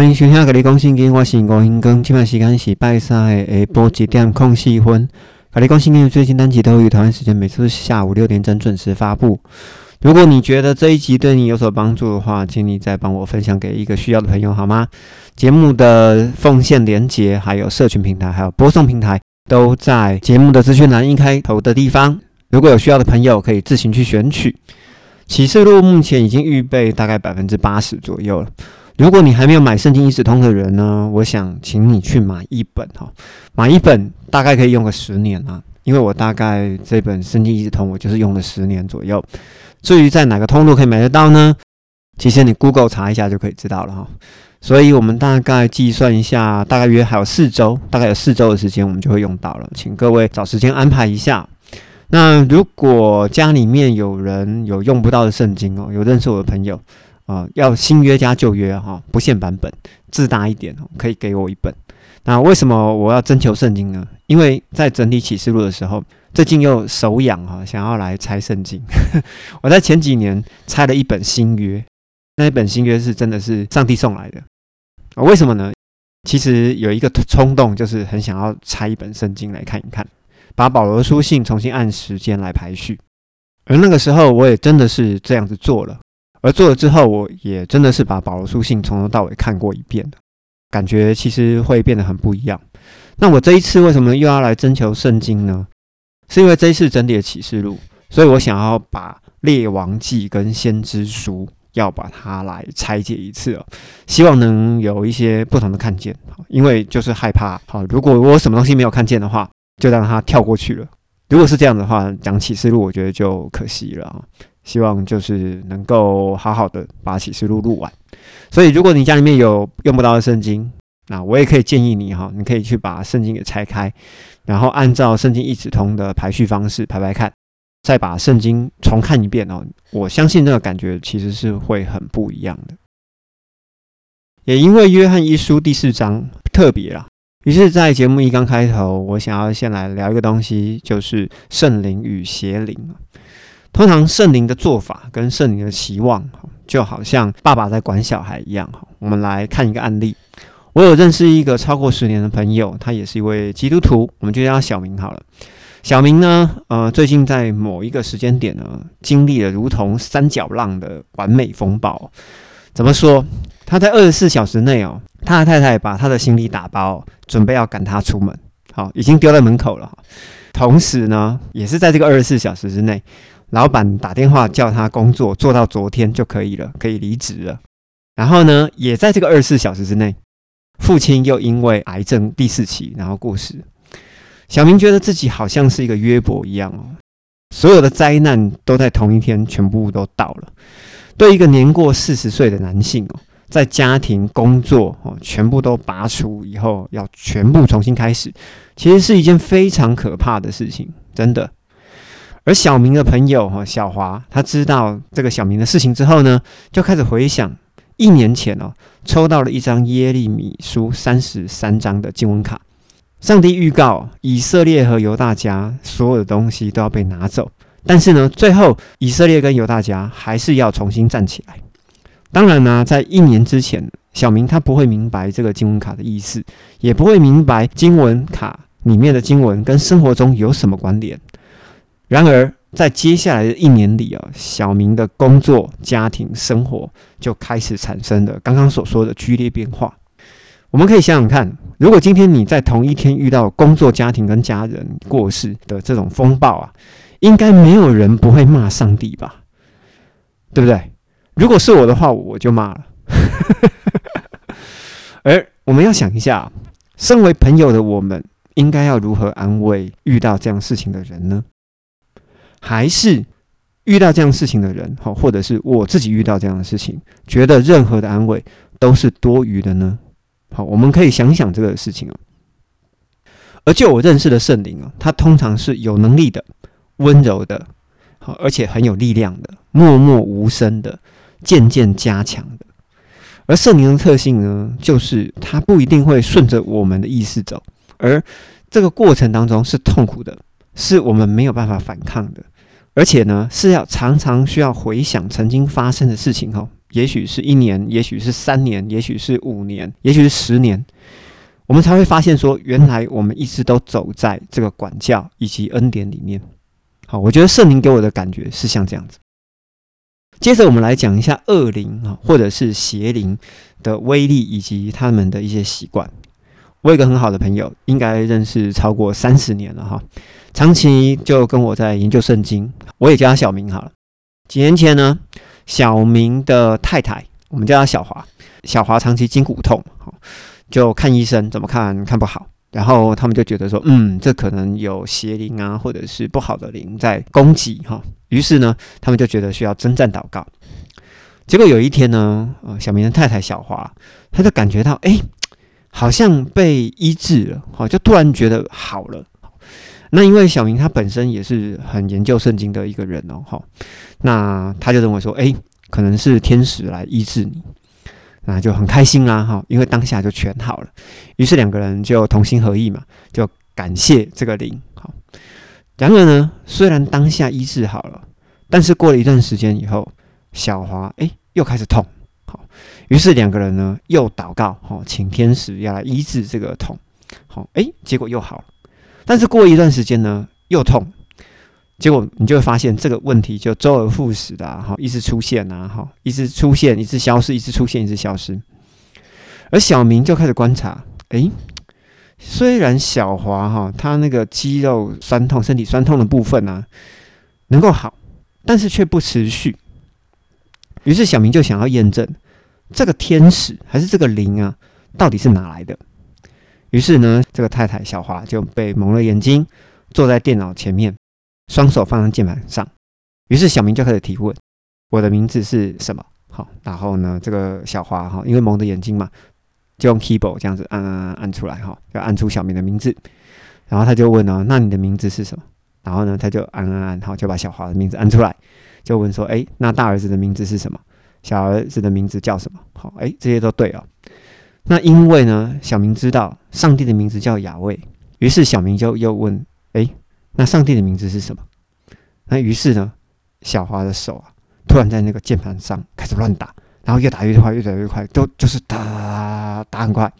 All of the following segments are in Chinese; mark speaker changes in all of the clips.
Speaker 1: 欢迎收听《甲你讲圣经》，我是吴兴光。今晚时间是拜三的下晡一点空四分。甲你讲圣经最新单集都于台湾时间每次下午六点整准时发布。如果你觉得这一集对你有所帮助的话，请你再帮我分享给一个需要的朋友好吗？节目的奉献连接，还有社群平台，还有播送平台，都在节目的资讯栏一开头的地方。如果有需要的朋友，可以自行去选取。启示录目前已经预备大概百分之八十左右了。如果你还没有买圣经一指通的人呢，我想请你去买一本哈，买一本大概可以用个十年啊，因为我大概这本圣经一指通我就是用了十年左右。至于在哪个通路可以买得到呢？其实你 Google 查一下就可以知道了哈。所以我们大概计算一下，大概约还有四周，大概有四周的时间，我们就会用到了。请各位找时间安排一下。那如果家里面有人有用不到的圣经哦，有认识我的朋友啊，要新约加旧约哈，不限版本，字大一点，可以给我一本。那为什么我要征求圣经呢？因为在整理启示录的时候。最近又手痒哈，想要来拆圣经。我在前几年拆了一本新约，那一本新约是真的是上帝送来的啊？为什么呢？其实有一个冲动，就是很想要拆一本圣经来看一看，把保罗书信重新按时间来排序。而那个时候，我也真的是这样子做了。而做了之后，我也真的是把保罗书信从头到尾看过一遍，感觉其实会变得很不一样。那我这一次为什么又要来征求圣经呢？是因为这一次整理的启示录，所以我想要把列王记跟先知书要把它来拆解一次哦，希望能有一些不同的看见。因为就是害怕，好，如果我什么东西没有看见的话，就让它跳过去了。如果是这样的话，讲启示录我觉得就可惜了。希望就是能够好好的把启示录录完。所以如果你家里面有用不到的圣经，那我也可以建议你哈，你可以去把圣经给拆开。然后按照圣经一指通的排序方式排排看，再把圣经重看一遍哦。我相信那个感觉其实是会很不一样的。也因为约翰一书第四章特别啦，于是，在节目一刚开头，我想要先来聊一个东西，就是圣灵与邪灵通常圣灵的做法跟圣灵的期望，就好像爸爸在管小孩一样哈。我们来看一个案例。我有认识一个超过十年的朋友，他也是一位基督徒，我们就叫他小明好了。小明呢，呃，最近在某一个时间点呢，经历了如同三角浪的完美风暴。怎么说？他在二十四小时内哦，他的太太把他的行李打包，准备要赶他出门，好，已经丢在门口了。同时呢，也是在这个二十四小时之内，老板打电话叫他工作做到昨天就可以了，可以离职了。然后呢，也在这个二十四小时之内。父亲又因为癌症第四期，然后过世。小明觉得自己好像是一个约伯一样哦，所有的灾难都在同一天全部都到了。对一个年过四十岁的男性哦，在家庭、工作哦全部都拔除以后，要全部重新开始，其实是一件非常可怕的事情，真的。而小明的朋友哈小华，他知道这个小明的事情之后呢，就开始回想。一年前哦，抽到了一张耶利米书三十三章的经文卡。上帝预告以色列和犹大家所有的东西都要被拿走，但是呢，最后以色列跟犹大家还是要重新站起来。当然呢，在一年之前，小明他不会明白这个经文卡的意思，也不会明白经文卡里面的经文跟生活中有什么关联。然而，在接下来的一年里啊，小明的工作、家庭生活就开始产生了刚刚所说的剧烈变化。我们可以想想看，如果今天你在同一天遇到工作、家庭跟家人过世的这种风暴啊，应该没有人不会骂上帝吧？对不对？如果是我的话，我就骂了。而我们要想一下，身为朋友的我们，应该要如何安慰遇到这样事情的人呢？还是遇到这样事情的人，好，或者是我自己遇到这样的事情，觉得任何的安慰都是多余的呢？好，我们可以想想这个事情哦。而就我认识的圣灵啊，他通常是有能力的、温柔的，好，而且很有力量的、默默无声的、渐渐加强的。而圣灵的特性呢，就是他不一定会顺着我们的意思走，而这个过程当中是痛苦的。是我们没有办法反抗的，而且呢，是要常常需要回想曾经发生的事情哦，也许是一年，也许是三年，也许是五年，也许是十年，我们才会发现说，原来我们一直都走在这个管教以及恩典里面。好，我觉得圣灵给我的感觉是像这样子。接着我们来讲一下恶灵啊，或者是邪灵的威力以及他们的一些习惯。我有一个很好的朋友，应该认识超过三十年了哈，长期就跟我在研究圣经，我也叫他小明好了。几年前呢，小明的太太，我们叫他小华，小华长期筋骨痛，就看医生，怎么看看不好，然后他们就觉得说，嗯，这可能有邪灵啊，或者是不好的灵在攻击哈，于是呢，他们就觉得需要征战祷告。结果有一天呢，呃，小明的太太小华，他就感觉到，哎。好像被医治了，好，就突然觉得好了。那因为小明他本身也是很研究圣经的一个人哦，哈，那他就认为说，哎，可能是天使来医治你，那就很开心啦，哈，因为当下就全好了。于是两个人就同心合意嘛，就感谢这个灵。好，然而呢，虽然当下医治好了，但是过了一段时间以后，小华哎又开始痛。于是两个人呢又祷告，好，请天使要来医治这个痛，好，诶，结果又好了。但是过一段时间呢又痛，结果你就会发现这个问题就周而复始的，哈，一直出现啊，哈，一直出现，一直消失，一直出现，一直消失。而小明就开始观察，诶，虽然小华哈他那个肌肉酸痛、身体酸痛的部分呢能够好，但是却不持续。于是小明就想要验证这个天使还是这个灵啊，到底是哪来的？于是呢，这个太太小华就被蒙了眼睛，坐在电脑前面，双手放在键盘上。于是小明就开始提问：“我的名字是什么？”好，然后呢，这个小华哈，因为蒙着眼睛嘛，就用 keyboard 这样子按按按按出来哈，就按出小明的名字。然后他就问呢：“那你的名字是什么？”然后呢，他就按按按，好，就把小华的名字按出来。就问说：“哎，那大儿子的名字是什么？小儿子的名字叫什么？”好，哎，这些都对哦。那因为呢，小明知道上帝的名字叫雅卫，于是小明就又问：“哎，那上帝的名字是什么？”那于是呢，小华的手啊，突然在那个键盘上开始乱打，然后越打越快，越打越快，都就是打打很快。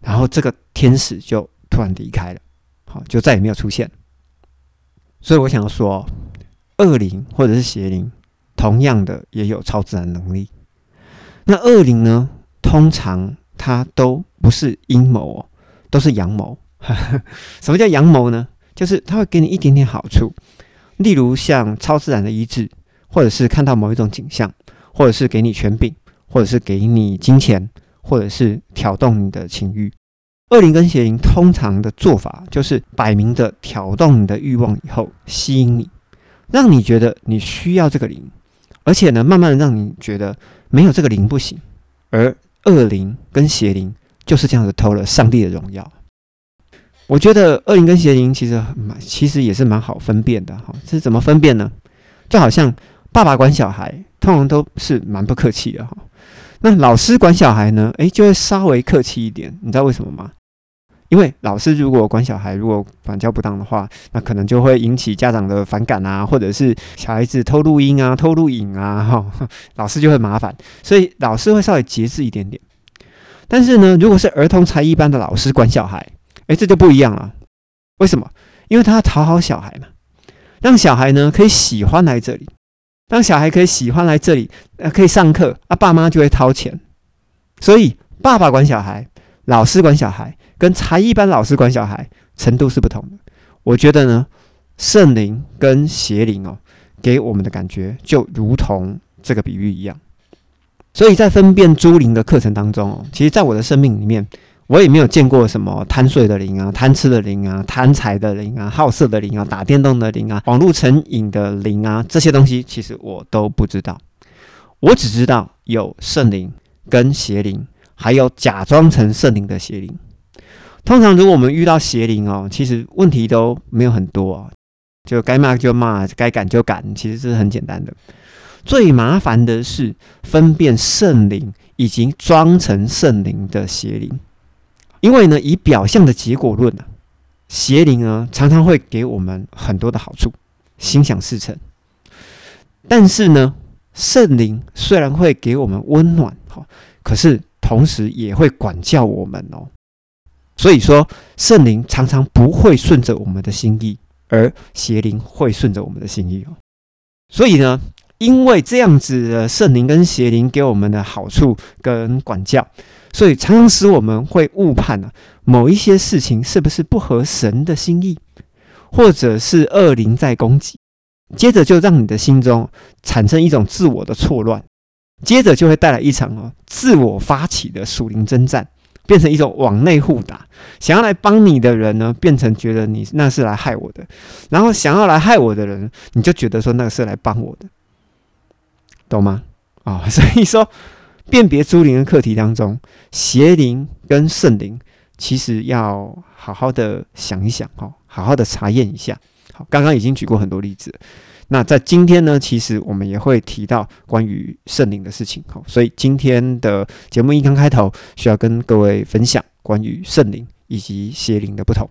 Speaker 1: 然后这个天使就突然离开了，好，就再也没有出现。所以我想要说。恶灵或者是邪灵，同样的也有超自然能力。那恶灵呢？通常它都不是阴谋哦，都是阳谋。什么叫阳谋呢？就是它会给你一点点好处，例如像超自然的医治，或者是看到某一种景象，或者是给你权柄，或者是给你金钱，或者是挑动你的情欲。恶灵跟邪灵通常的做法，就是摆明的挑动你的欲望以后，吸引你。让你觉得你需要这个灵，而且呢，慢慢的让你觉得没有这个灵不行。而恶灵跟邪灵就是这样子偷了上帝的荣耀。我觉得恶灵跟邪灵其实蛮，其实也是蛮好分辨的哈。是怎么分辨呢？就好像爸爸管小孩，通常都是蛮不客气的哈。那老师管小孩呢，诶，就会稍微客气一点。你知道为什么吗？因为老师如果管小孩，如果管教不当的话，那可能就会引起家长的反感啊，或者是小孩子偷录音啊、偷录影啊，哈，老师就会麻烦，所以老师会稍微节制一点点。但是呢，如果是儿童才艺班的老师管小孩，诶，这就不一样了。为什么？因为他要讨好小孩嘛，让小孩呢可以喜欢来这里，让小孩可以喜欢来这里，呃，可以上课，啊，爸妈就会掏钱。所以爸爸管小孩，老师管小孩。跟才艺班老师管小孩程度是不同的。我觉得呢，圣灵跟邪灵哦，给我们的感觉就如同这个比喻一样。所以在分辨诸灵的课程当中哦，其实在我的生命里面，我也没有见过什么贪睡的灵啊、贪吃的灵啊、贪财的灵啊、好色的灵啊、打电动的灵啊、网络成瘾的灵啊，这些东西其实我都不知道。我只知道有圣灵跟邪灵，还有假装成圣灵的邪灵。通常，如果我们遇到邪灵哦，其实问题都没有很多，就该骂就骂，该赶就赶，其实是很简单的。最麻烦的是分辨圣灵以及装成圣灵的邪灵，因为呢，以表象的结果论啊，邪灵呢常常会给我们很多的好处，心想事成。但是呢，圣灵虽然会给我们温暖，哈，可是同时也会管教我们哦。所以说，圣灵常常不会顺着我们的心意，而邪灵会顺着我们的心意哦。所以呢，因为这样子的圣灵跟邪灵给我们的好处跟管教，所以常常使我们会误判呢某一些事情是不是不合神的心意，或者是恶灵在攻击，接着就让你的心中产生一种自我的错乱，接着就会带来一场哦自我发起的属灵征战。变成一种往内互打，想要来帮你的人呢，变成觉得你那是来害我的；然后想要来害我的人，你就觉得说那个是来帮我的，懂吗？啊，所以说辨别诸灵的课题当中，邪灵跟圣灵，其实要好好的想一想，哈，好好的查验一下。好，刚刚已经举过很多例子。那在今天呢，其实我们也会提到关于圣灵的事情，好，所以今天的节目一刚开头，需要跟各位分享关于圣灵以及邪灵的不同。